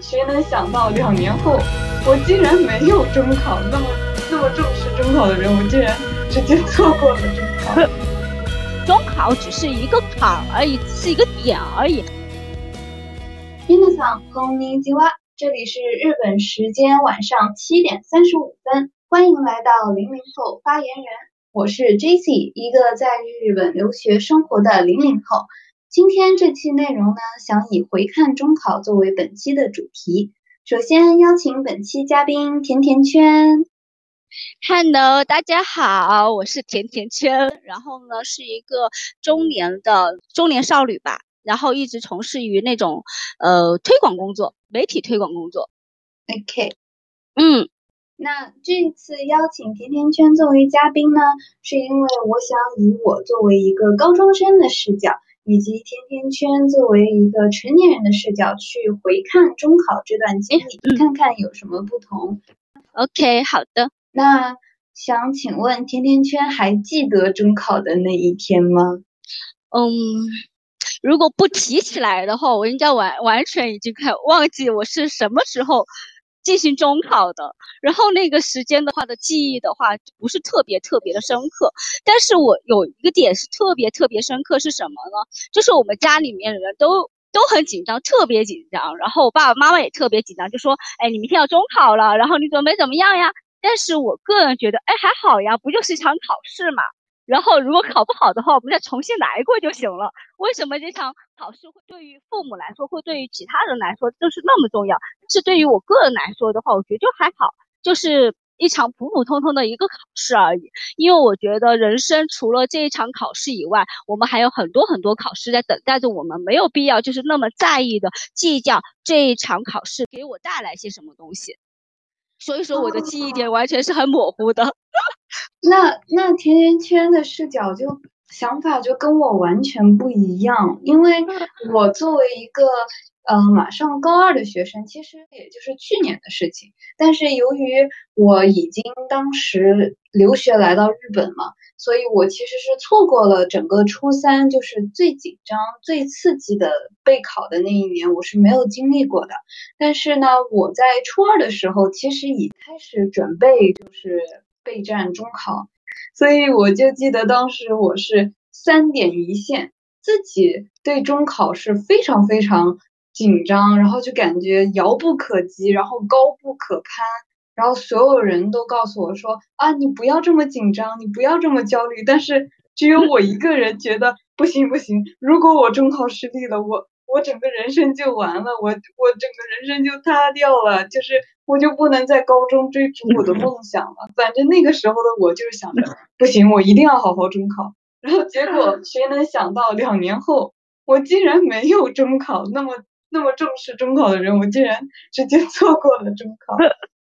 谁能想到两年后，我竟然没有中考？那么那么重视中考的人，我竟然直接错过了中考。中考只是一个坎而已，是一个点而已。皆さんこんにちは，这里是日本时间晚上七点三十五分，欢迎来到零零后发言人，我是 Jesse，一个在日本留学生活的零零后。 今天这期内容呢，想以回看中考作为本期的主题。首先邀请本期嘉宾甜甜圈。Hello，大家好，我是甜甜圈。然后呢，是一个中年的中年少女吧。然后一直从事于那种呃推广工作，媒体推广工作。OK，嗯，那这次邀请甜甜圈作为嘉宾呢，是因为我想以我作为一个高中生的视角。以及甜甜圈作为一个成年人的视角去回看中考这段经历，看看有什么不同。OK，好的。那想请问甜甜圈还记得中考的那一天吗？嗯，如果不提起来的话，我应该完完全已经快忘记我是什么时候。进行中考的，然后那个时间的话的记忆的话不是特别特别的深刻，但是我有一个点是特别特别深刻是什么呢？就是我们家里面的人都都很紧张，特别紧张，然后我爸爸妈妈也特别紧张，就说，哎，你明天要中考了，然后你准备怎么样呀？但是我个人觉得，哎，还好呀，不就是一场考试嘛。然后如果考不好的话，我们再重新来过就行了。为什么这场考试会对于父母来说，会对于其他人来说就是那么重要？是对于我个人来说的话，我觉得就还好，就是一场普普通通的一个考试而已。因为我觉得人生除了这一场考试以外，我们还有很多很多考试在等待着我们，没有必要就是那么在意的计较这一场考试给我带来些什么东西。所以说我的记忆点完全是很模糊的。那那甜甜圈的视角就想法就跟我完全不一样，因为我作为一个。嗯，马上高二的学生，其实也就是去年的事情。但是由于我已经当时留学来到日本嘛，所以我其实是错过了整个初三，就是最紧张、最刺激的备考的那一年，我是没有经历过的。但是呢，我在初二的时候，其实已开始准备，就是备战中考，所以我就记得当时我是三点一线，自己对中考是非常非常。紧张，然后就感觉遥不可及，然后高不可攀，然后所有人都告诉我说啊，你不要这么紧张，你不要这么焦虑，但是只有我一个人觉得不行不行，如果我中考失利了，我我整个人生就完了，我我整个人生就塌掉了，就是我就不能在高中追逐我的梦 想了。反正那个时候的我就是想着不行，我一定要好好中考，然后结果 谁能想到两年后我竟然没有中考，那么。那么重视中考的人，我竟然直接错过了中考。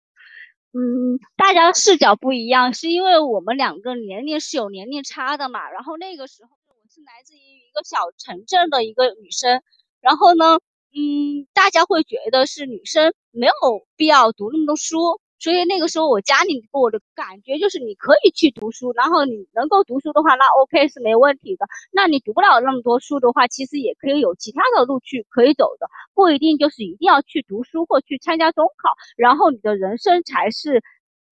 嗯，大家的视角不一样，是因为我们两个年龄是有年龄差的嘛。然后那个时候我是来自于一个小城镇的一个女生，然后呢，嗯，大家会觉得是女生没有必要读那么多书。所以那个时候，我家里给我的感觉就是，你可以去读书，然后你能够读书的话，那 OK 是没问题的。那你读不了那么多书的话，其实也可以有其他的路去可以走的，不一定就是一定要去读书或去参加中考，然后你的人生才是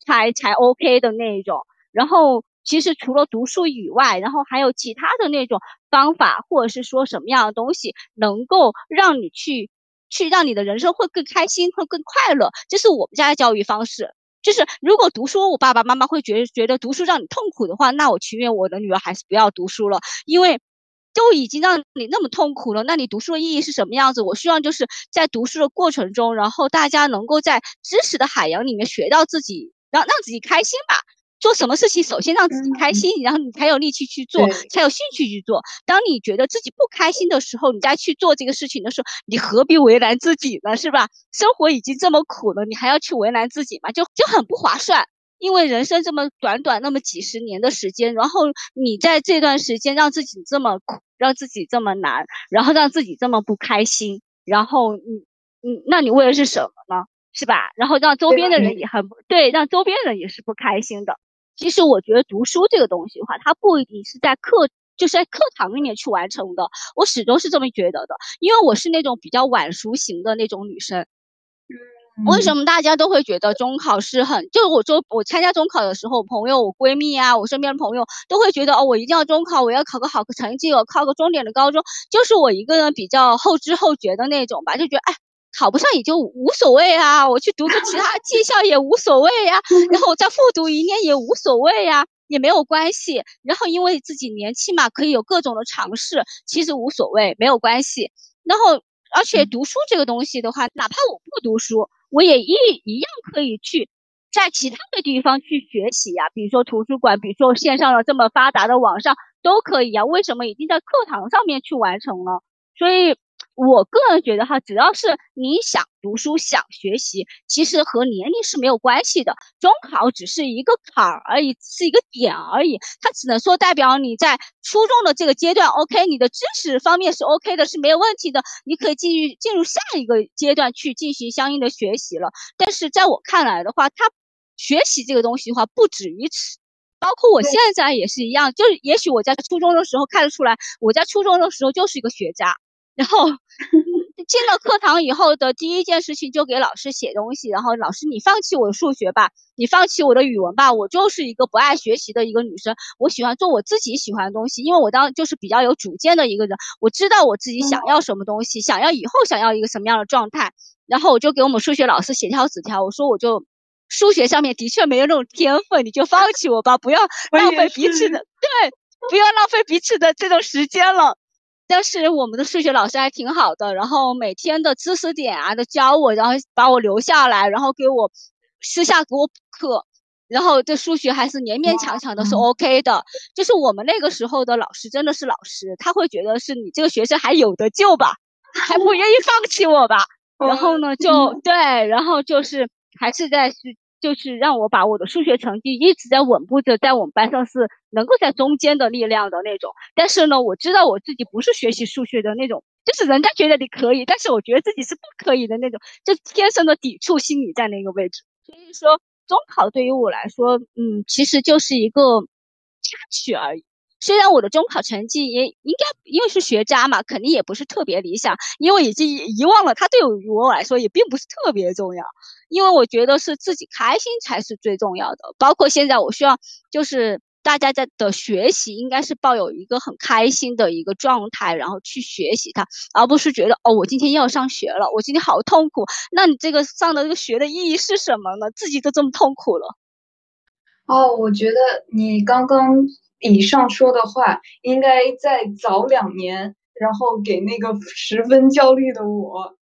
才才 OK 的那一种。然后其实除了读书以外，然后还有其他的那种方法，或者是说什么样的东西能够让你去。去让你的人生会更开心，会更快乐，这是我们家的教育方式。就是如果读书，我爸爸妈妈会觉觉得读书让你痛苦的话，那我情愿我的女儿还是不要读书了，因为都已经让你那么痛苦了，那你读书的意义是什么样子？我希望就是在读书的过程中，然后大家能够在知识的海洋里面学到自己，让让自己开心吧。做什么事情，首先让自己开心，然后你才有力气去做，才有兴趣去做。当你觉得自己不开心的时候，你再去做这个事情的时候，你何必为难自己呢？是吧？生活已经这么苦了，你还要去为难自己吗？就就很不划算。因为人生这么短短那么几十年的时间，然后你在这段时间让自己这么苦，让自己这么难，然后让自己这么不开心，然后你你那你为的是什么呢？是吧？然后让周边的人也很对，让周边人也是不开心的。其实我觉得读书这个东西的话，它不一定是在课，就是在课堂里面去完成的。我始终是这么觉得的，因为我是那种比较晚熟型的那种女生，为什么大家都会觉得中考是很？就是我说我参加中考的时候，朋友、我闺蜜啊，我身边的朋友都会觉得哦，我一定要中考，我要考个好成绩，我考个重点的高中。就是我一个人比较后知后觉的那种吧，就觉得哎，考不上也就无所谓啊，我去读个其他技校也无所谓呀，然后我再复读一年也无所谓呀，也没有关系。然后因为自己年轻嘛，可以有各种的尝试，其实无所谓，没有关系。然后而且读书这个东西的话，哪怕我不读书。我也一一样可以去在其他的地方去学习呀，比如说图书馆，比如说线上的这么发达的网上都可以呀。为什么一定在课堂上面去完成呢？所以。我个人觉得哈，只要是你想读书、想学习，其实和年龄是没有关系的。中考只是一个坎儿而已，是一个点而已，它只能说代表你在初中的这个阶段，OK，你的知识方面是 OK 的，是没有问题的，你可以继续进入下一个阶段去进行相应的学习了。但是在我看来的话，它学习这个东西的话不止于此，包括我现在也是一样，就是也许我在初中的时候看得出来，我在初中的时候就是一个学渣。然后进了课堂以后的第一件事情就给老师写东西，然后老师你放弃我的数学吧，你放弃我的语文吧，我就是一个不爱学习的一个女生，我喜欢做我自己喜欢的东西，因为我当就是比较有主见的一个人，我知道我自己想要什么东西，想要以后想要一个什么样的状态，然后我就给我们数学老师写条纸条，我说我就数学上面的确没有那种天分，你就放弃我吧，不要浪费彼此的对，不要浪费彼此的这种时间了。但是我们的数学老师还挺好的，然后每天的知识点啊都教我，然后把我留下来，然后给我私下给我补课，然后这数学还是勉勉强强的是 OK 的。就是我们那个时候的老师真的是老师，他会觉得是你这个学生还有得救吧，还不愿意放弃我吧。然后呢，就对，然后就是还是在是。就是让我把我的数学成绩一直在稳步的，在我们班上是能够在中间的力量的那种。但是呢，我知道我自己不是学习数学的那种，就是人家觉得你可以，但是我觉得自己是不可以的那种，就天生的抵触心理在那个位置。所以说，中考对于我来说，嗯，其实就是一个插曲而已。虽然我的中考成绩也应该因为是学渣嘛，肯定也不是特别理想，因为已经遗忘了，它对于我来说也并不是特别重要。因为我觉得是自己开心才是最重要的。包括现在，我需要就是大家在的学习应该是抱有一个很开心的一个状态，然后去学习它，而不是觉得哦，我今天要上学了，我今天好痛苦。那你这个上的这个学的意义是什么呢？自己都这么痛苦了。哦，我觉得你刚刚。以上说的话应该再早两年，然后给那个十分焦虑的我，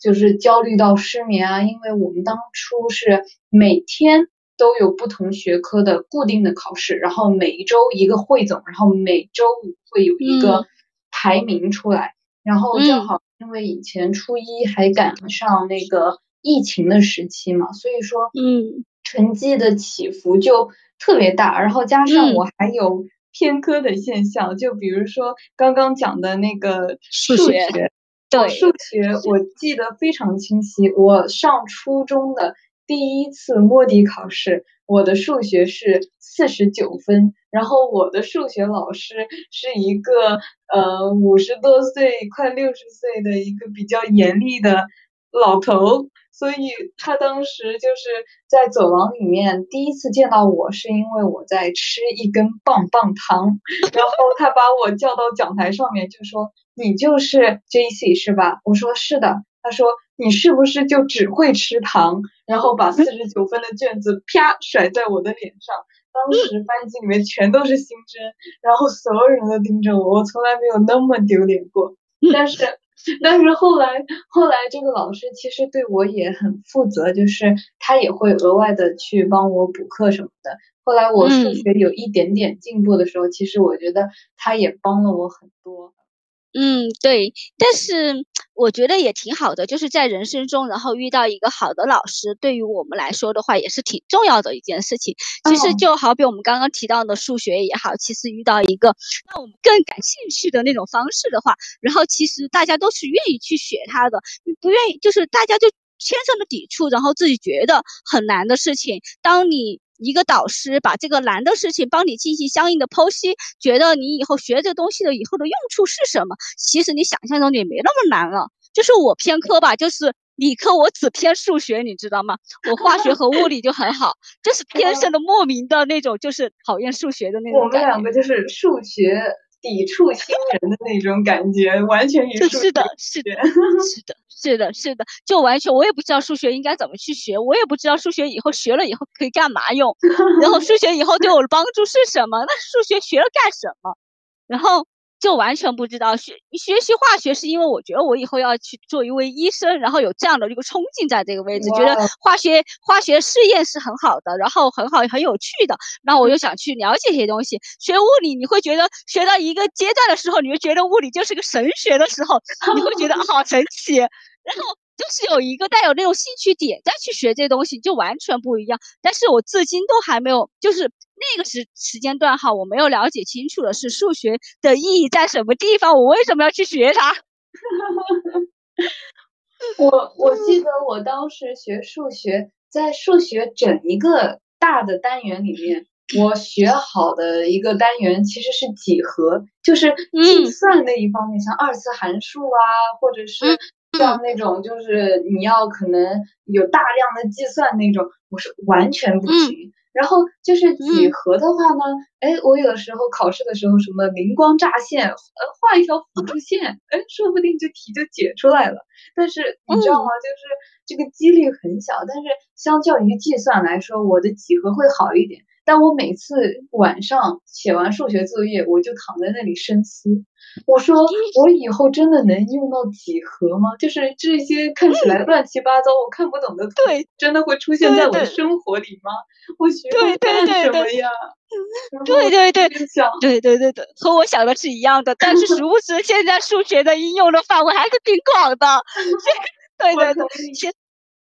就是焦虑到失眠啊。因为我们当初是每天都有不同学科的固定的考试，然后每一周一个汇总，然后每周五会有一个排名出来。然后正好因为以前初一还赶上那个疫情的时期嘛，所以说嗯，成绩的起伏就。特别大，然后加上我还有偏科的现象，就比如说刚刚讲的那个数学，对数学我记得非常清晰。我上初中的第一次摸底考试，我的数学是四十九分，然后我的数学老师是一个呃五十多岁快六十岁的一个比较严厉的老头。所以他当时就是在走廊里面第一次见到我，是因为我在吃一根棒棒糖，然后他把我叫到讲台上面，就说：“你就是 J C 是吧？”我说：“是的。”他说：“你是不是就只会吃糖？”然后把四十九分的卷子啪甩在我的脸上。当时班级里面全都是新生，然后所有人都盯着我，我从来没有那么丢脸过。但是。但是后来，后来这个老师其实对我也很负责，就是他也会额外的去帮我补课什么的。后来我数学有一点点进步的时候，其实我觉得他也帮了我很多。嗯，对，但是我觉得也挺好的，就是在人生中，然后遇到一个好的老师，对于我们来说的话，也是挺重要的一件事情。其实就好比我们刚刚提到的数学也好，其实遇到一个让我们更感兴趣的那种方式的话，然后其实大家都是愿意去学它的，不愿意就是大家就天生的抵触，然后自己觉得很难的事情，当你。一个导师把这个难的事情帮你进行相应的剖析，觉得你以后学这个东西的以后的用处是什么？其实你想象中也没那么难了。就是我偏科吧，就是理科我只偏数学，你知道吗？我化学和物理就很好，就是天生的莫名的那种，就是讨厌数学的那种。我们两个就是数学抵触新人的那种感觉，完全与是的，是的，是的，是的，是的，就完全我也不知道数学应该怎么去学，我也不知道数学以后学了以后可以干嘛用，然后数学以后对我的帮助是什么？那数学学了干什么？然后。就完全不知道学学习化学是因为我觉得我以后要去做一位医生，然后有这样的一个冲劲在这个位置，觉得化学化学试验是很好的，然后很好很有趣的，然后我就想去了解一些东西。学物理你会觉得学到一个阶段的时候，你就觉得物理就是个神学的时候，你会觉得 好神奇，然后。就是有一个带有那种兴趣点再去学这东西，就完全不一样。但是我至今都还没有，就是那个时时间段哈，我没有了解清楚的是数学的意义在什么地方，我为什么要去学它？我我记得我当时学数学，在数学整一个大的单元里面，我学好的一个单元其实是几何，就是计算那一方面，像二次函数啊，或者是。像那种就是你要可能有大量的计算那种，我是完全不行。然后就是几何的话呢，哎，我有的时候考试的时候什么灵光乍现，呃，画一条辅助线，哎，说不定这题就解出来了。但是你知道吗？就是这个几率很小，但是相较于计算来说，我的几何会好一点。但我每次晚上写完数学作业，我就躺在那里深思。我说，我以后真的能用到几何吗？就是这些看起来乱七八糟、我看不懂的，图，真的会出现在我的生活里吗？我学它干什么呀？对对对，对对对对，和我想的是一样的。但是 殊不知，现在数学的应用的范围还是挺广的。对对对，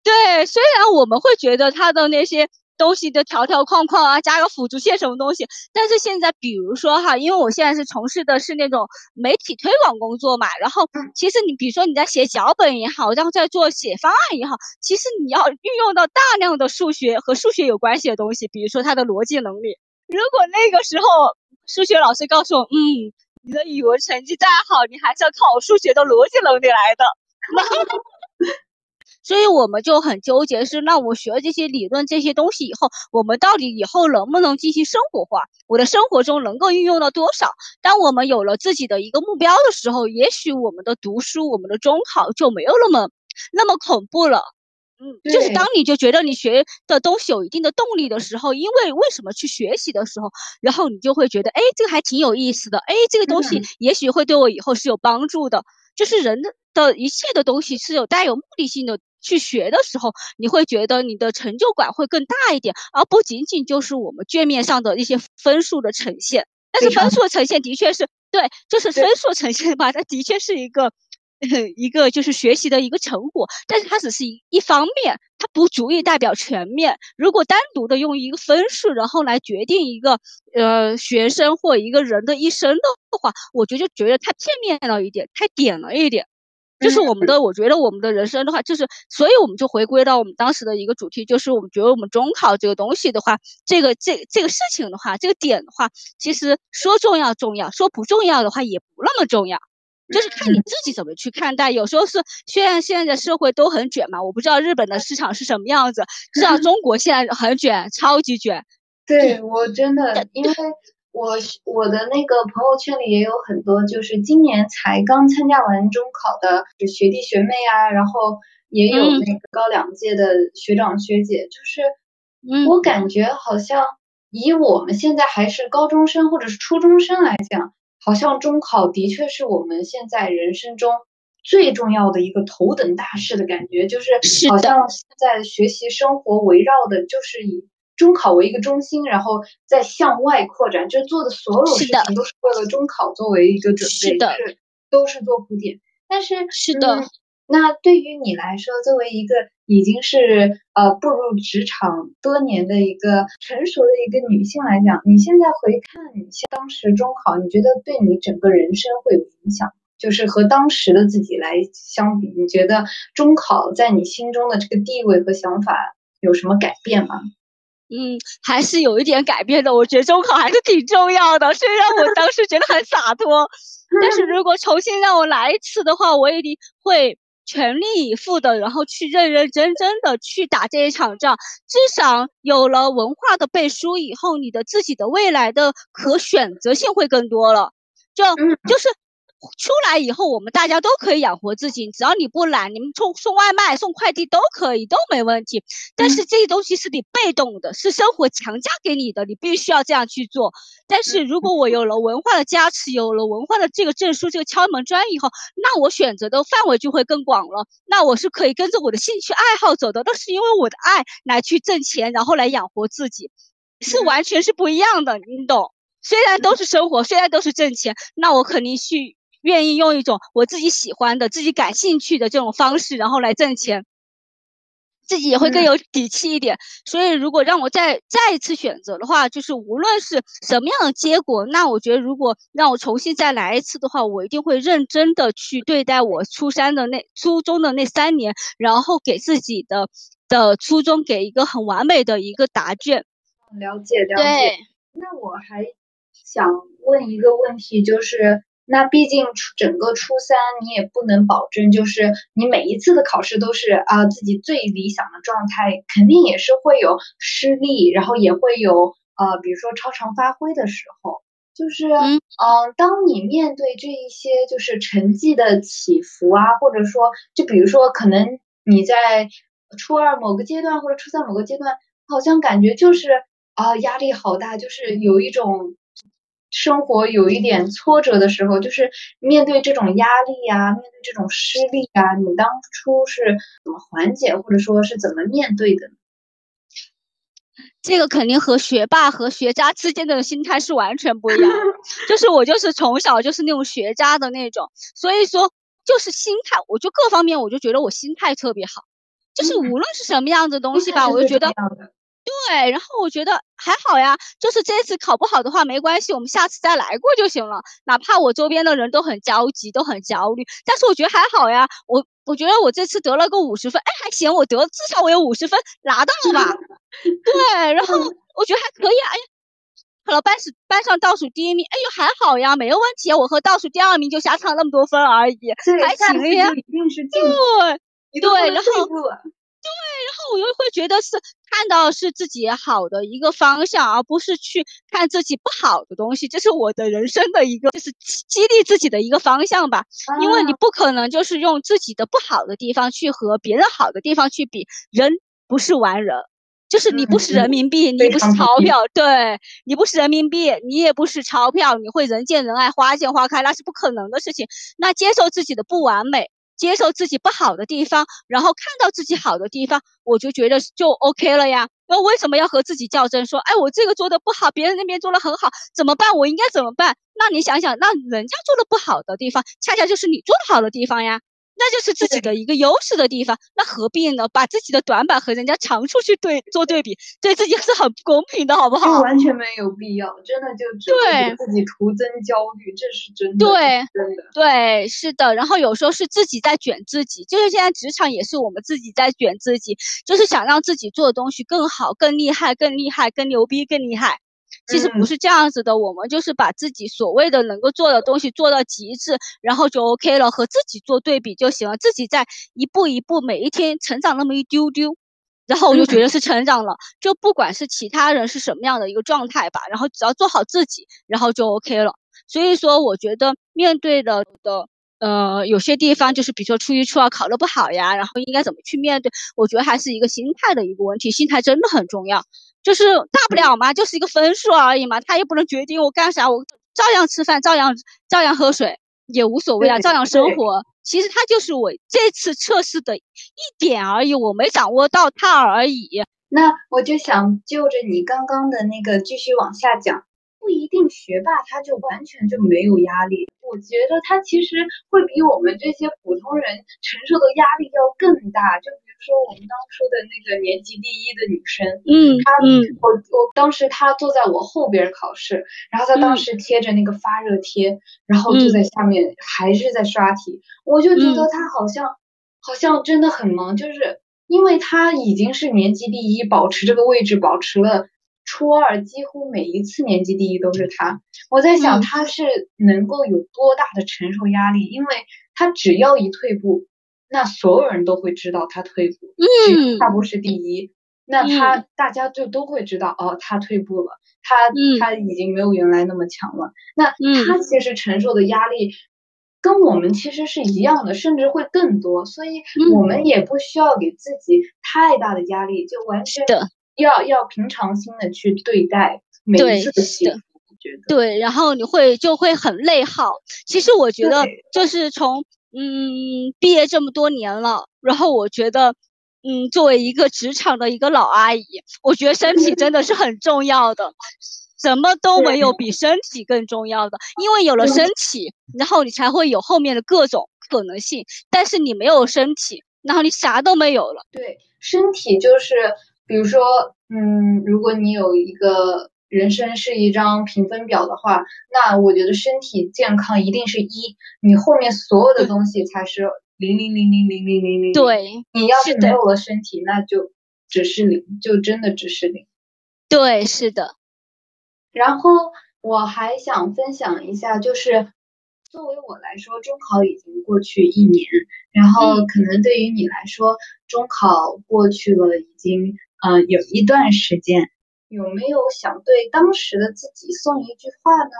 对，虽然我们会觉得它的那些。东西的条条框框啊，加个辅助线什么东西？但是现在，比如说哈，因为我现在是从事的是那种媒体推广工作嘛，然后其实你比如说你在写脚本也好，然后在做写方案也好，其实你要运用到大量的数学和数学有关系的东西，比如说它的逻辑能力。如果那个时候数学老师告诉我，嗯，你的语文成绩再好，你还是要靠数学的逻辑能力来的。所以我们就很纠结，是那我学了这些理论这些东西以后，我们到底以后能不能进行生活化？我的生活中能够运用到多少？当我们有了自己的一个目标的时候，也许我们的读书，我们的中考就没有那么那么恐怖了。嗯，就是当你就觉得你学的东西有一定的动力的时候，因为为什么去学习的时候，然后你就会觉得，哎，这个还挺有意思的，哎，这个东西也许会对我以后是有帮助的。就是人的的一切的东西是有带有目的性的。去学的时候，你会觉得你的成就感会更大一点，而不仅仅就是我们卷面上的一些分数的呈现。但是分数的呈现的确是对，就是分数呈现吧，它的确是一个 一个就是学习的一个成果，但是它只是一一方面，它不足以代表全面。如果单独的用一个分数，然后来决定一个呃学生或一个人的一生的话，我觉得觉得太片面了一点，太点了一点。就是我们的，我觉得我们的人生的话，就是，所以我们就回归到我们当时的一个主题，就是我们觉得我们中考这个东西的话，这个这这个事情的话，这个点的话，其实说重要重要，说不重要的话也不那么重要，就是看你自己怎么去看待。有时候是虽然现在社会都很卷嘛，我不知道日本的市场是什么样子，至少 中国现在很卷，超级卷。对我真的因为。我我的那个朋友圈里也有很多，就是今年才刚参加完中考的学弟学妹啊，然后也有那个高两届的学长学姐，就是我感觉好像以我们现在还是高中生或者是初中生来讲，好像中考的确是我们现在人生中最重要的一个头等大事的感觉，就是好像现在学习生活围绕的就是以。中考为一个中心，然后再向外扩展，就做的所有事情都是为了中考作为一个准备，是都是做铺垫。但是是的，那对于你来说，作为一个已经是呃步入职场多年的一个成熟的一个女性来讲，你现在回看你当时中考，你觉得对你整个人生会有影响？就是和当时的自己来相比，你觉得中考在你心中的这个地位和想法有什么改变吗？嗯，还是有一点改变的。我觉得中考还是挺重要的，虽然我当时觉得很洒脱，但是如果重新让我来一次的话，我一定会全力以赴的，然后去认认真真的去打这一场仗。至少有了文化的背书以后，你的自己的未来的可选择性会更多了。就就是。出来以后，我们大家都可以养活自己，只要你不懒，你们送送外卖、送快递都可以，都没问题。但是这些东西是你被动的，是生活强加给你的，你必须要这样去做。但是如果我有了文化的加持，有了文化的这个证书、这个敲门砖以后，那我选择的范围就会更广了。那我是可以跟着我的兴趣爱好走的，那是因为我的爱来去挣钱，然后来养活自己，是完全是不一样的，你懂？虽然都是生活，虽然都是挣钱，那我肯定去。愿意用一种我自己喜欢的、自己感兴趣的这种方式，然后来挣钱，自己也会更有底气一点。所以，如果让我再再一次选择的话，就是无论是什么样的结果，那我觉得如果让我重新再来一次的话，我一定会认真的去对待我初三的那初中的那三年，然后给自己的的初中给一个很完美的一个答卷。了解了解。那我还想问一个问题，就是。那毕竟初整个初三，你也不能保证，就是你每一次的考试都是啊自己最理想的状态，肯定也是会有失利，然后也会有呃，比如说超常发挥的时候，就是嗯，当你面对这一些就是成绩的起伏啊，或者说就比如说可能你在初二某个阶段或者初三某个阶段，好像感觉就是啊压力好大，就是有一种。生活有一点挫折的时候，就是面对这种压力呀，面对这种失利啊，你当初是怎么缓解，或者说是怎么面对的？这个肯定和学霸和学渣之间的心态是完全不一样。就是我就是从小就是那种学渣的那种，所以说就是心态，我就各方面我就觉得我心态特别好，就是无论是什么样的东西吧，我就觉得。对，然后我觉得还好呀，就是这次考不好的话没关系，我们下次再来过就行了。哪怕我周边的人都很焦急，都很焦虑，但是我觉得还好呀。我我觉得我这次得了个五十分，哎，还行，我得至少我有五十分拿到了吧？对，然后我觉得还可以啊。哎呀，考了班是班上倒数第一名，哎呦还好呀，没有问题。我和倒数第二名就相差那么多分而已，还行呀。对，对，然后。对，然后我又会觉得是看到是自己好的一个方向，而不是去看自己不好的东西。这是我的人生的一个，就是激励自己的一个方向吧。因为你不可能就是用自己的不好的地方去和别人好的地方去比。人不是完人，就是你不是人民币，你不是钞票，对你不是人民币，你也不是钞票，你会人见人爱，花见花开，那是不可能的事情。那接受自己的不完美。接受自己不好的地方，然后看到自己好的地方，我就觉得就 OK 了呀。那为什么要和自己较真？说，哎，我这个做的不好，别人那边做的很好，怎么办？我应该怎么办？那你想想，那人家做的不好的地方，恰恰就是你做的好的地方呀。那就是自己的一个优势的地方，那何必呢？把自己的短板和人家长处去对做对比，对自己 是很不公平的，好不好？完全没有必要，真的就只会给自己徒增焦虑，这是真的。对，真的，对，是的。然后有时候是自己在卷自己，就是现在职场也是我们自己在卷自己，就是想让自己做的东西更好、更厉害、更厉害、更牛逼、更厉害。其实不是这样子的，我们就是把自己所谓的能够做的东西做到极致，然后就 OK 了，和自己做对比就行了。自己在一步一步，每一天成长那么一丢丢，然后我就觉得是成长了。就不管是其他人是什么样的一个状态吧，然后只要做好自己，然后就 OK 了。所以说，我觉得面对的的呃有些地方，就是比如说初一初二考得不好呀，然后应该怎么去面对？我觉得还是一个心态的一个问题，心态真的很重要。就是大不了嘛，就是一个分数而已嘛，他也不能决定我干啥，我照样吃饭，照样照样喝水，也无所谓啊，照样生活。其实他就是我这次测试的一点而已，我没掌握到它而已。那我就想就着你刚刚的那个继续往下讲，不一定学霸他就完全就没有压力，我觉得他其实会比我们这些普通人承受的压力要更大，就比如。说我们当初的那个年级第一的女生，嗯，她，我我当时她坐在我后边考试，然后她当时贴着那个发热贴，然后就在下面还是在刷题，我就觉得她好像好像真的很忙，就是因为她已经是年级第一，保持这个位置保持了初二，几乎每一次年级第一都是他。我在想他是能够有多大的承受压力，因为他只要一退步。那所有人都会知道他退步，嗯，他不是第一，那他大家就都会知道哦，他退步了，他他已经没有原来那么强了。那他其实承受的压力跟我们其实是一样的，甚至会更多，所以我们也不需要给自己太大的压力，就完全要要平常心的去对待每一次的起伏。对，然后你会就会很内耗。其实我觉得就是从嗯毕业这么多年了，然后我觉得嗯作为一个职场的一个老阿姨，我觉得身体真的是很重要的，什么都没有比身体更重要的。因为有了身体，然后你才会有后面的各种可能性。但是你没有身体，然后你啥都没有了。对，身体就是比如说嗯，如果你有一个。人生是一张评分表的话，那我觉得身体健康一定是一，你后面所有的东西才是零零零零零零零零。对，你要是没有了身体，那就只是零，就真的只是零。对，是的。然后我还想分享一下，就是作为我来说，中考已经过去一年，然后可能对于你来说，中考过去了已经嗯有一段时间。有没有想对当时的自己送一句话呢？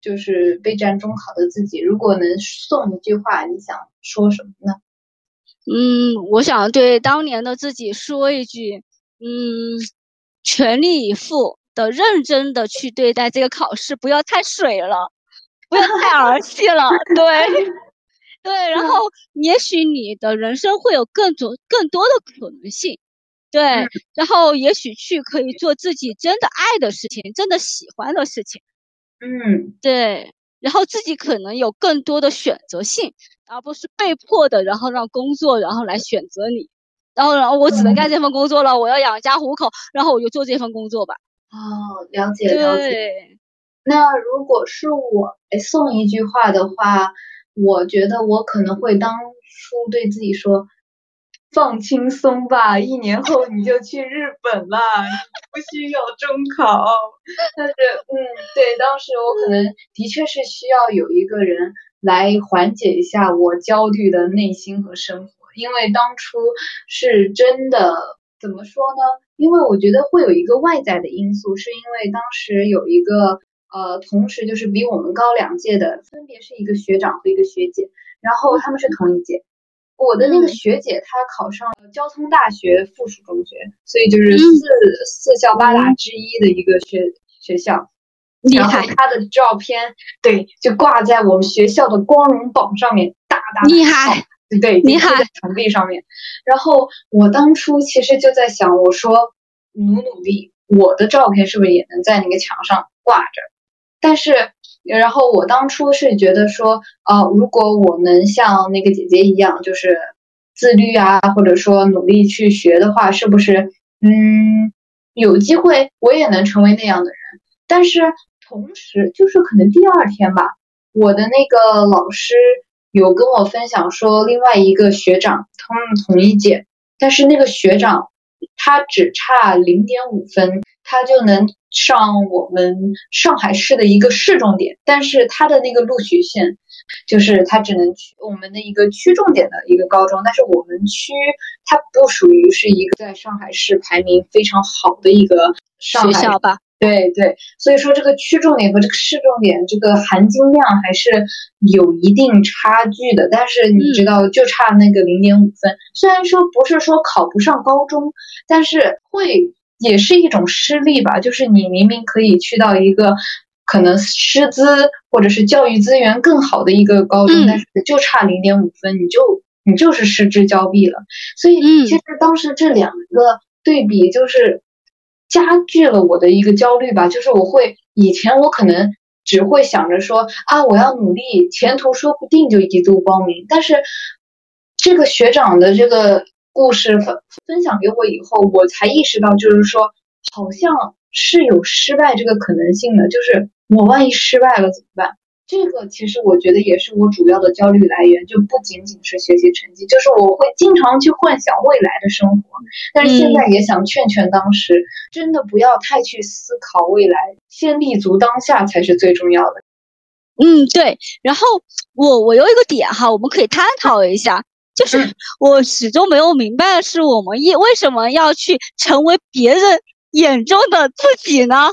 就是备战中考的自己，如果能送一句话，你想说什么呢？嗯，我想对当年的自己说一句，嗯，全力以赴的、认真的去对待这个考试，不要太水了，不要太儿戏了，对，对，然后也许你的人生会有更多、更多的可能性。对，然后也许去可以做自己真的爱的事情，真的喜欢的事情。嗯，对，然后自己可能有更多的选择性，而不是被迫的，然后让工作然后来选择你，然后然后我只能干这份工作了，我要养家糊口，然后我就做这份工作吧。哦，了解了解。那如果是我送一句话的话，我觉得我可能会当初对自己说。放轻松吧，一年后你就去日本了，不需要中考。但是，嗯，对，当时我可能的确是需要有一个人来缓解一下我焦虑的内心和生活，因为当初是真的怎么说呢？因为我觉得会有一个外在的因素，是因为当时有一个呃，同时就是比我们高两届的，分别是一个学长和一个学姐，然后他们是同一届。我的那个学姐，她考上了交通大学附属中学，所以就是四四校八大之一的一个学学校。厉害！她的照片，对，就挂在我们学校的光荣榜上面，大大厉害，对，厉害，在墙壁上面。然后我当初其实就在想，我说努努力，我的照片是不是也能在那个墙上挂着？但是。然后我当初是觉得说，呃，如果我能像那个姐姐一样，就是自律啊，或者说努力去学的话，是不是，嗯，有机会我也能成为那样的人？但是同时，就是可能第二天吧，我的那个老师有跟我分享说，另外一个学长，他们同一届，但是那个学长他只差零点五分，他就能。上我们上海市的一个市重点，但是他的那个录取线，就是他只能去我们的一个区重点的一个高中，但是我们区它不属于是一个在上海市排名非常好的一个学校吧？对对，所以说这个区重点和这个市重点这个含金量还是有一定差距的。但是你知道，就差那个零点五分，虽然说不是说考不上高中，但是会。也是一种失利吧，就是你明明可以去到一个可能师资或者是教育资源更好的一个高中，但是就差零点五分，你就你就是失之交臂了。所以其实当时这两个对比就是加剧了我的一个焦虑吧，就是我会以前我可能只会想着说啊，我要努力，前途说不定就一路光明，但是这个学长的这个。故事分分享给我以后，我才意识到，就是说，好像是有失败这个可能性的。就是我万一失败了怎么办？这个其实我觉得也是我主要的焦虑来源，就不仅仅是学习成绩，就是我会经常去幻想未来的生活。但是现在也想劝劝当时，真的不要太去思考未来，先立足当下才是最重要的。嗯，对。然后我我有一个点哈，我们可以探讨一下。就是我始终没有明白的是，我们一为什么要去成为别人眼中的自己呢？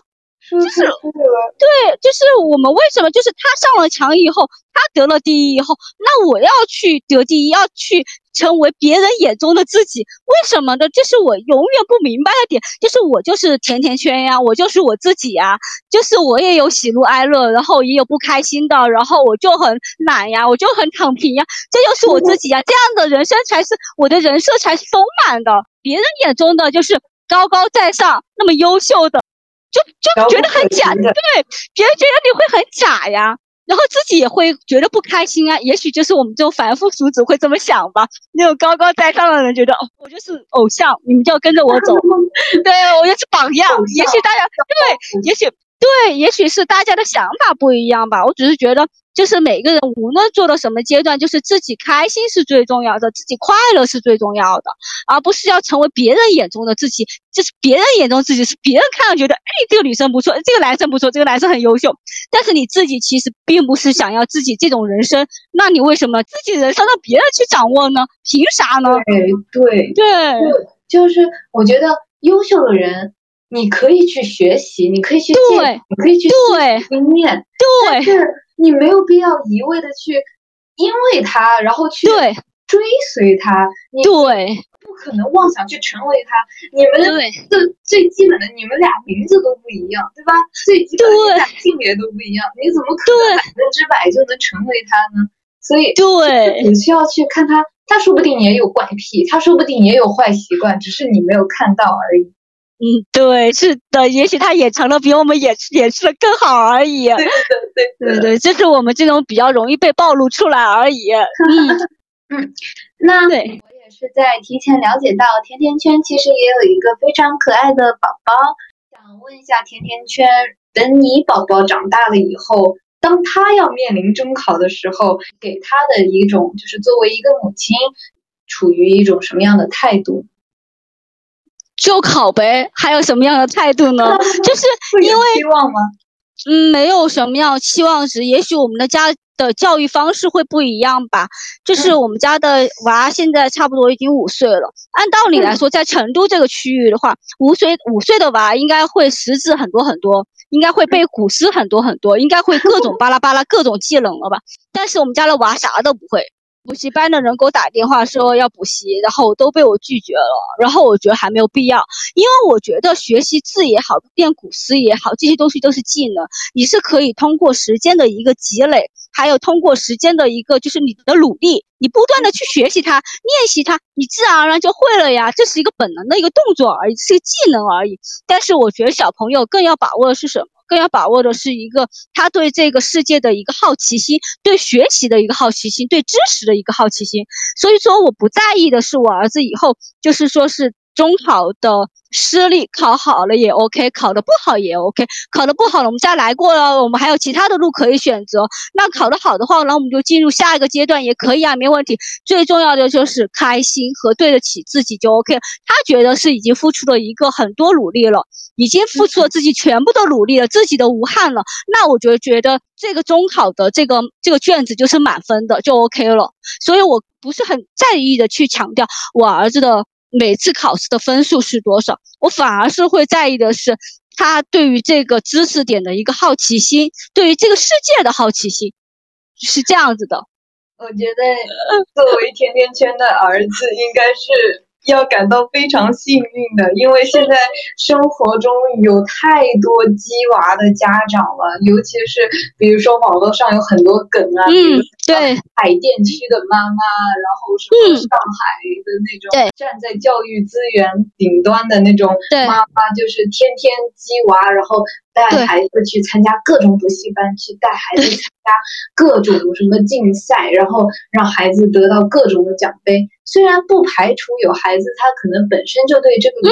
就是对，就是我们为什么就是他上了墙以后，他得了第一以后，那我要去得第一，要去成为别人眼中的自己，为什么呢？这是我永远不明白的点，就是我就是甜甜圈呀，我就是我自己呀，就是我也有喜怒哀乐，然后也有不开心的，然后我就很懒呀，我就很躺平呀，这就是我自己呀，这样的人生才是我的人设才是丰满的，别人眼中的就是高高在上，那么优秀的。就就觉得很假，对，别人觉得你会很假呀，然后自己也会觉得不开心啊。也许就是我们这种凡夫俗子会这么想吧。那种高高在上的人觉得，哦，我就是偶像，你们就要跟着我 走，对我就是榜样。也许大家对，也许对，也许是大家的想法不一样吧。我只是觉得。就是每个人无论做到什么阶段，就是自己开心是最重要的，自己快乐是最重要的，而不是要成为别人眼中的自己。就是别人眼中自己是别人看了觉得，哎，这个女生不错，这个男生不错，这个男生很优秀。但是你自己其实并不是想要自己这种人生，那你为什么自己人生让别人去掌握呢？凭啥呢？对对对，就是我觉得优秀的人，你可以去学习，你可以去对，你可以去对经验，对，是。你没有必要一味的去因为他，然后去追随他。你对，不可能妄想去成为他。你们最最基本的，你们俩名字都不一样，对吧？最基本的，你俩性别都不一样，你怎么可能百分之百就能成为他呢？所以，对，你需要去看他，他说不定也有怪癖，他说不定也有坏习惯，只是你没有看到而已。嗯，对，是的，也许他演成了比我们演演示的更好而已。对对对对对，就是我们这种比较容易被暴露出来而已。嗯嗯，那我也是在提前了解到甜甜圈其实也有一个非常可爱的宝宝，想问一下甜甜圈，等你宝宝长大了以后，当他要面临中考的时候，给他的一种就是作为一个母亲，处于一种什么样的态度？就考呗，还有什么样的态度呢？就是因为期望吗？嗯，没有什么样期望值。也许我们的家的教育方式会不一样吧。就是我们家的娃现在差不多已经五岁了。按道理来说，在成都这个区域的话，五岁五岁的娃应该会识字很多很多，应该会背古诗很多很多，应该会各种巴拉巴拉各种技能了吧？但是我们家的娃啥都不会。补习班的人给我打电话说要补习，然后都被我拒绝了。然后我觉得还没有必要，因为我觉得学习字也好，练古诗也好，这些东西都是技能，你是可以通过时间的一个积累，还有通过时间的一个就是你的努力，你不断的去学习它、练习它，你自然而然就会了呀。这是一个本能的一个动作而已，是个技能而已。但是我觉得小朋友更要把握的是什么？更要把握的是一个他对这个世界的一个好奇心，对学习的一个好奇心，对知识的一个好奇心。所以说，我不在意的是我儿子以后就是说是。中考的失利考好了也 OK，考的不好也 OK，考的不好了我们再来过了，我们还有其他的路可以选择。那考得好的话，那我们就进入下一个阶段也可以啊，没问题。最重要的就是开心和对得起自己就 OK。他觉得是已经付出了一个很多努力了，已经付出了自己全部的努力了，自己的无憾了。那我就觉得这个中考的这个这个卷子就是满分的就 OK 了。所以我不是很在意的去强调我儿子的。每次考试的分数是多少？我反而是会在意的是他对于这个知识点的一个好奇心，对于这个世界的好奇心，是这样子的。我觉得作为甜甜圈的儿子，应该是。要感到非常幸运的，因为现在生活中有太多鸡娃的家长了，尤其是比如说网络上有很多梗啊，嗯，对，海淀区的妈妈，然后什么上海的那种站在教育资源顶端的那种妈妈，就是天天鸡娃，然后。带孩子去参加各种补习班，去带孩子参加各种什么竞赛，然后让孩子得到各种的奖杯。虽然不排除有孩子他可能本身就对这个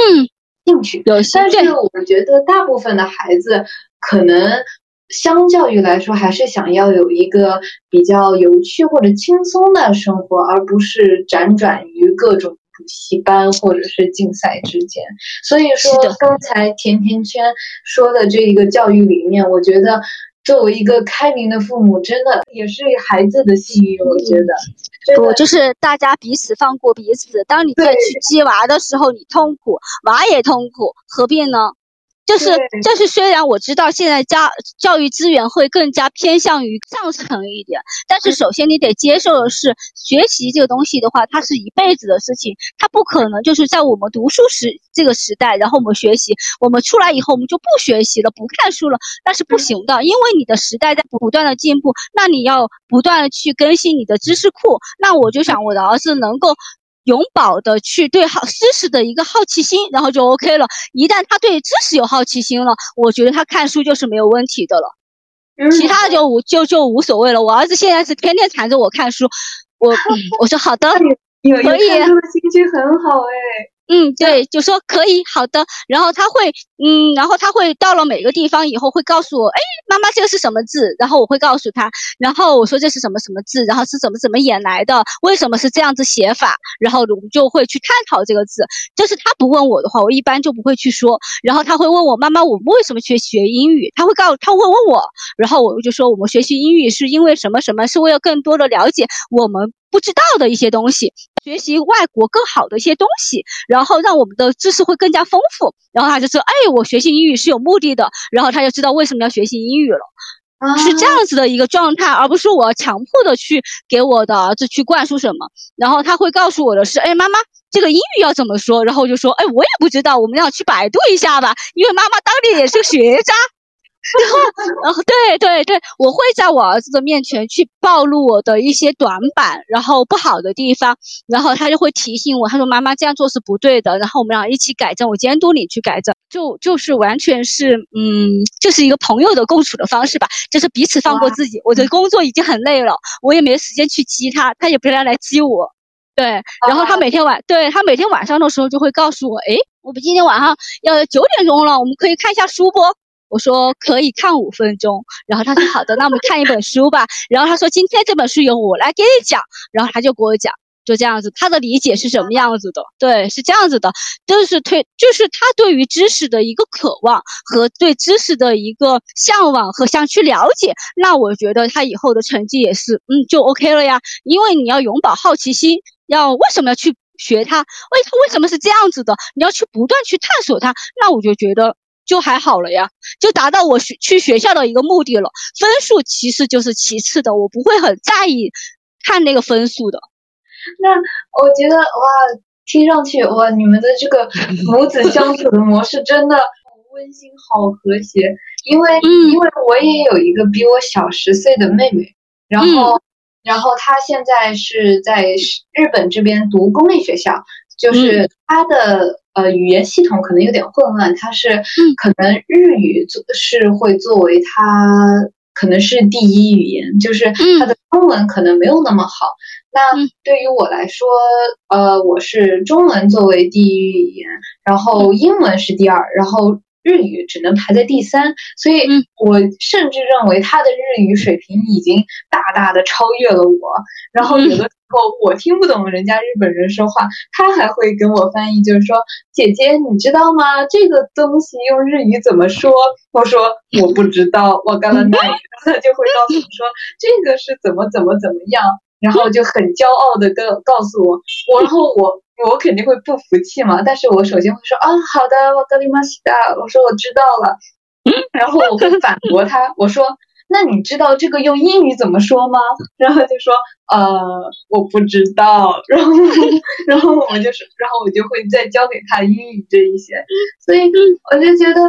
兴趣，有但是我觉得大部分的孩子可能相较于来说，还是想要有一个比较有趣或者轻松的生活，而不是辗转于各种。补习班或者是竞赛之间，所以说刚才甜甜圈说的这一个教育理念，我觉得作为一个开明的父母，真的也是孩子的幸运，我觉得。不，就是大家彼此放过彼此。当你再去接娃的时候，你痛苦，娃也痛苦，何必呢？就是，就是，虽然我知道现在家教育资源会更加偏向于上层一点，但是首先你得接受的是，学习这个东西的话，它是一辈子的事情，它不可能就是在我们读书时这个时代，然后我们学习，我们出来以后我们就不学习了，不看书了，那是不行的，因为你的时代在不断的进步，那你要不断的去更新你的知识库，那我就想我的儿子能够。永葆的去对好知识的一个好奇心，然后就 OK 了。一旦他对知识有好奇心了，我觉得他看书就是没有问题的了，其他的就无就就无所谓了。我儿子现在是天天缠着我看书，我我说好的，可以，心情很好哎。嗯，对，就说可以，好的。然后他会，嗯，然后他会到了每个地方以后会告诉我，哎，妈妈这个是什么字？然后我会告诉他，然后我说这是什么什么字，然后是怎么怎么演来的，为什么是这样子写法？然后我们就会去探讨这个字。就是他不问我的话，我一般就不会去说。然后他会问我妈妈，我们为什么学学英语？他会告，他会问我，然后我就说我们学习英语是因为什么什么，是为了更多的了解我们。不知道的一些东西，学习外国更好的一些东西，然后让我们的知识会更加丰富。然后他就说：“哎，我学习英语是有目的的。”然后他就知道为什么要学习英语了，是这样子的一个状态，而不是我强迫的去给我的儿子去灌输什么。然后他会告诉我的是：“哎，妈妈，这个英语要怎么说？”然后我就说：“哎，我也不知道，我们要去百度一下吧，因为妈妈当年也是个学渣。”然后，然后，对对对，我会在我儿子的面前去暴露我的一些短板，然后不好的地方，然后他就会提醒我，他说：“妈妈这样做是不对的。”然后我们俩一起改正，我监督你去改正，就就是完全是，嗯，就是一个朋友的共处的方式吧，就是彼此放过自己。我的工作已经很累了，我也没时间去激他，他也不要来激我。对，然后他每天晚，对他每天晚上的时候就会告诉我：“诶，我们今天晚上要九点钟了，我们可以看一下书不？”我说可以看五分钟，然后他说好的，那我们看一本书吧。然后他说今天这本书由我来给你讲，然后他就给我讲，就这样子。他的理解是什么样子的？对，是这样子的，就是推，就是他对于知识的一个渴望和对知识的一个向往和想去了解。那我觉得他以后的成绩也是，嗯，就 OK 了呀。因为你要永葆好奇心，要为什么要去学它？为他为什么是这样子的？你要去不断去探索它。那我就觉得。就还好了呀，就达到我学去学校的一个目的了。分数其实就是其次的，我不会很在意看那个分数的。那我觉得哇，听上去哇，你们的这个 母子相处的模式真的好温馨，好和谐。因为因为我也有一个比我小十岁的妹妹，然后然后她现在是在日本这边读公立学校，就是它的。呃，语言系统可能有点混乱，它是可能日语作是会作为它可能是第一语言，就是它的中文可能没有那么好。那对于我来说，呃，我是中文作为第一语言，然后英文是第二，然后日语只能排在第三，所以我甚至认为他的日语水平已经大大的超越了我。然后有的。时候我听不懂人家日本人说话，他还会跟我翻译，就是说姐姐你知道吗？这个东西用日语怎么说？我说我不知道，我刚刚那，他就会告诉我说这个是怎么怎么怎么样，然后就很骄傲的跟告诉我，我然后我我肯定会不服气嘛，但是我首先会说啊好的，我跟你马西达，我说我知道了，然后我会反驳他，我说。那你知道这个用英语怎么说吗？然后就说呃我不知道，然后然后我就是，然后我就会再教给他英语这一些，所以我就觉得，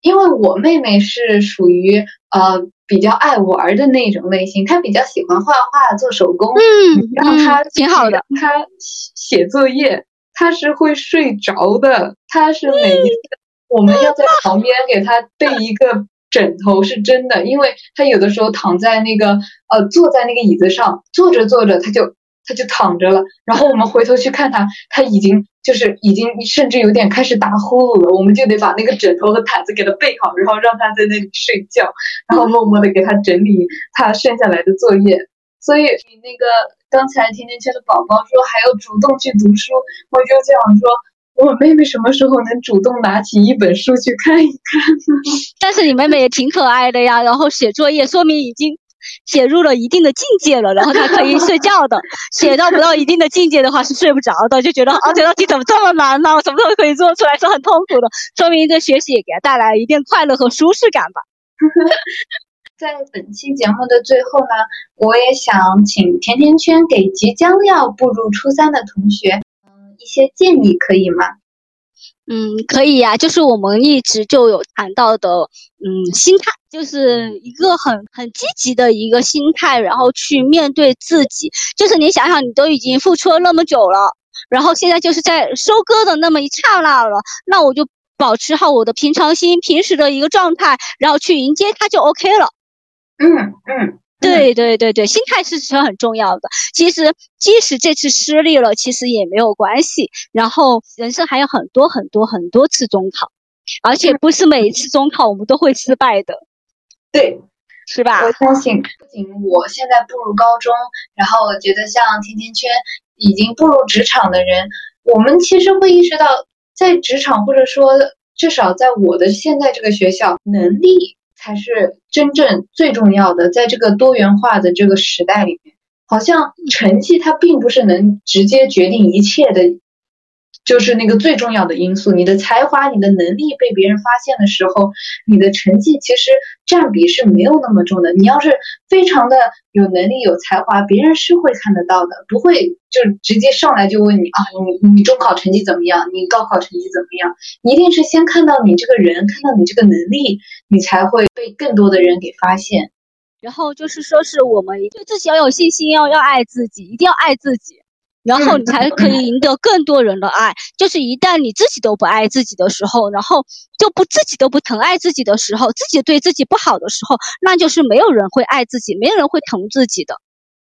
因为我妹妹是属于呃比较爱玩的那种类型，他比较喜欢画画做手工，嗯，让她挺好的，他写作业，他是会睡着的，他是每一次我们要在旁边给他备一个。枕头是真的，因为他有的时候躺在那个呃坐在那个椅子上，坐着坐着他就他就躺着了，然后我们回头去看他，他已经就是已经甚至有点开始打呼噜了，我们就得把那个枕头和毯子给他备好，然后让他在那里睡觉，然后默默的给他整理他剩下来的作业。所以你那个刚才甜甜圈的宝宝说还要主动去读书，我就想说。我妹妹什么时候能主动拿起一本书去看一看呢？但是你妹妹也挺可爱的呀，然后写作业说明已经写入了一定的境界了，然后她可以睡觉的。写到不到一定的境界的话是睡不着的，就觉得啊这道题怎么这么难呢？我什么时候可以做出来是很痛苦的，说明这学习也给他带来一定快乐和舒适感吧。在本期节目的最后呢，我也想请甜甜圈给即将要步入初三的同学。嗯一些建议可以吗？嗯，可以呀，就是我们一直就有谈到的，嗯，心态就是一个很很积极的一个心态，然后去面对自己。就是你想想，你都已经付出了那么久了，然后现在就是在收割的那么一刹那了，那我就保持好我的平常心，平时的一个状态，然后去迎接它就 OK 了。嗯嗯。对对对对，心态是是很重要的。其实即使这次失利了，其实也没有关系。然后人生还有很多很多很多次中考，而且不是每一次中考我们都会失败的。对，是吧？我相信，不仅我现在步入高中，然后我觉得像甜甜圈已经步入职场的人，我们其实会意识到，在职场或者说至少在我的现在这个学校，能力。才是真正最重要的，在这个多元化的这个时代里面，好像成绩它并不是能直接决定一切的。就是那个最重要的因素，你的才华、你的能力被别人发现的时候，你的成绩其实占比是没有那么重的。你要是非常的有能力、有才华，别人是会看得到的，不会就直接上来就问你啊，你你中考成绩怎么样？你高考成绩怎么样？一定是先看到你这个人，看到你这个能力，你才会被更多的人给发现。然后就是说，是我们对自己要有信心，要要爱自己，一定要爱自己。然后你才可以赢得更多人的爱。就是一旦你自己都不爱自己的时候，然后就不自己都不疼爱自己的时候，自己对自己不好的时候，那就是没有人会爱自己，没有人会疼自己的。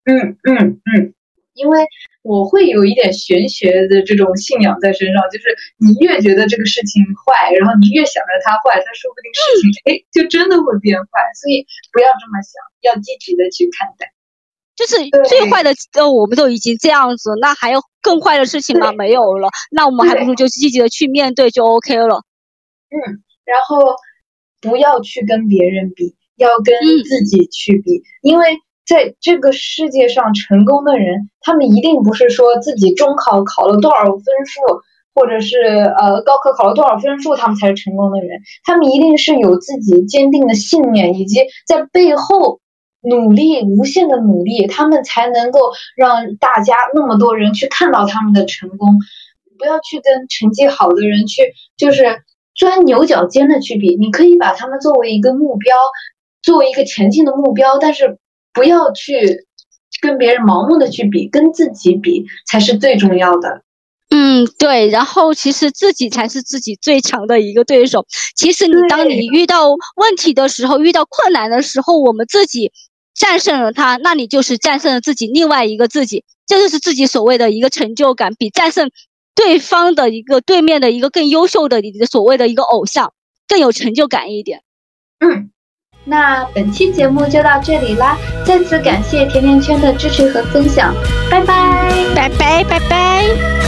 嗯嗯嗯，因为我会有一点玄学的这种信仰在身上，就是你越觉得这个事情坏，然后你越想着它坏，它说不定事情哎就真的会变坏。所以不要这么想，要积极的去看待。就是最坏的，呃，我们都已经这样子，那还有更坏的事情吗？没有了，那我们还不如就积极的去面对就 OK 了。嗯，然后不要去跟别人比，要跟自己去比，因为在这个世界上成功的人，他们一定不是说自己中考考了多少分数，或者是呃高考考了多少分数，他们才是成功的人，他们一定是有自己坚定的信念，以及在背后。努力，无限的努力，他们才能够让大家那么多人去看到他们的成功。不要去跟成绩好的人去，就是钻牛角尖的去比。你可以把他们作为一个目标，作为一个前进的目标，但是不要去跟别人盲目的去比，跟自己比才是最重要的。嗯，对。然后其实自己才是自己最强的一个对手。其实你当你遇到问题的时候，遇到困难的时候，我们自己。战胜了他，那你就是战胜了自己另外一个自己，这就是自己所谓的一个成就感，比战胜对方的一个对面的一个更优秀的你的所谓的一个偶像更有成就感一点。嗯，那本期节目就到这里啦，再次感谢甜甜圈的支持和分享，拜拜，拜拜，拜拜。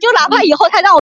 就哪怕以后他让我。